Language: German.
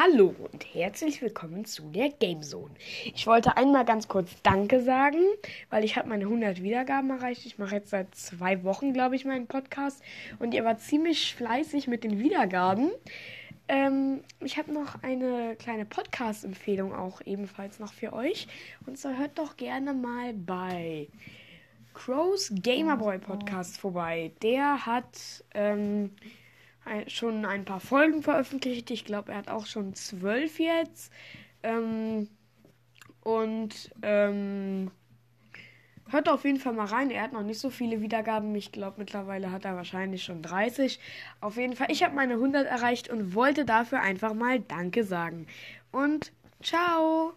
Hallo und herzlich willkommen zu der Gamezone. Ich wollte einmal ganz kurz Danke sagen, weil ich habe meine 100 Wiedergaben erreicht. Ich mache jetzt seit zwei Wochen, glaube ich, meinen Podcast und ihr war ziemlich fleißig mit den Wiedergaben. Ähm, ich habe noch eine kleine Podcast-Empfehlung auch ebenfalls noch für euch. Und zwar hört doch gerne mal bei Crows Gamerboy Podcast vorbei. Der hat ähm, schon ein paar Folgen veröffentlicht. Ich glaube, er hat auch schon zwölf jetzt. Ähm, und ähm, hört auf jeden Fall mal rein. Er hat noch nicht so viele Wiedergaben. Ich glaube, mittlerweile hat er wahrscheinlich schon 30. Auf jeden Fall, ich habe meine 100 erreicht und wollte dafür einfach mal Danke sagen. Und ciao!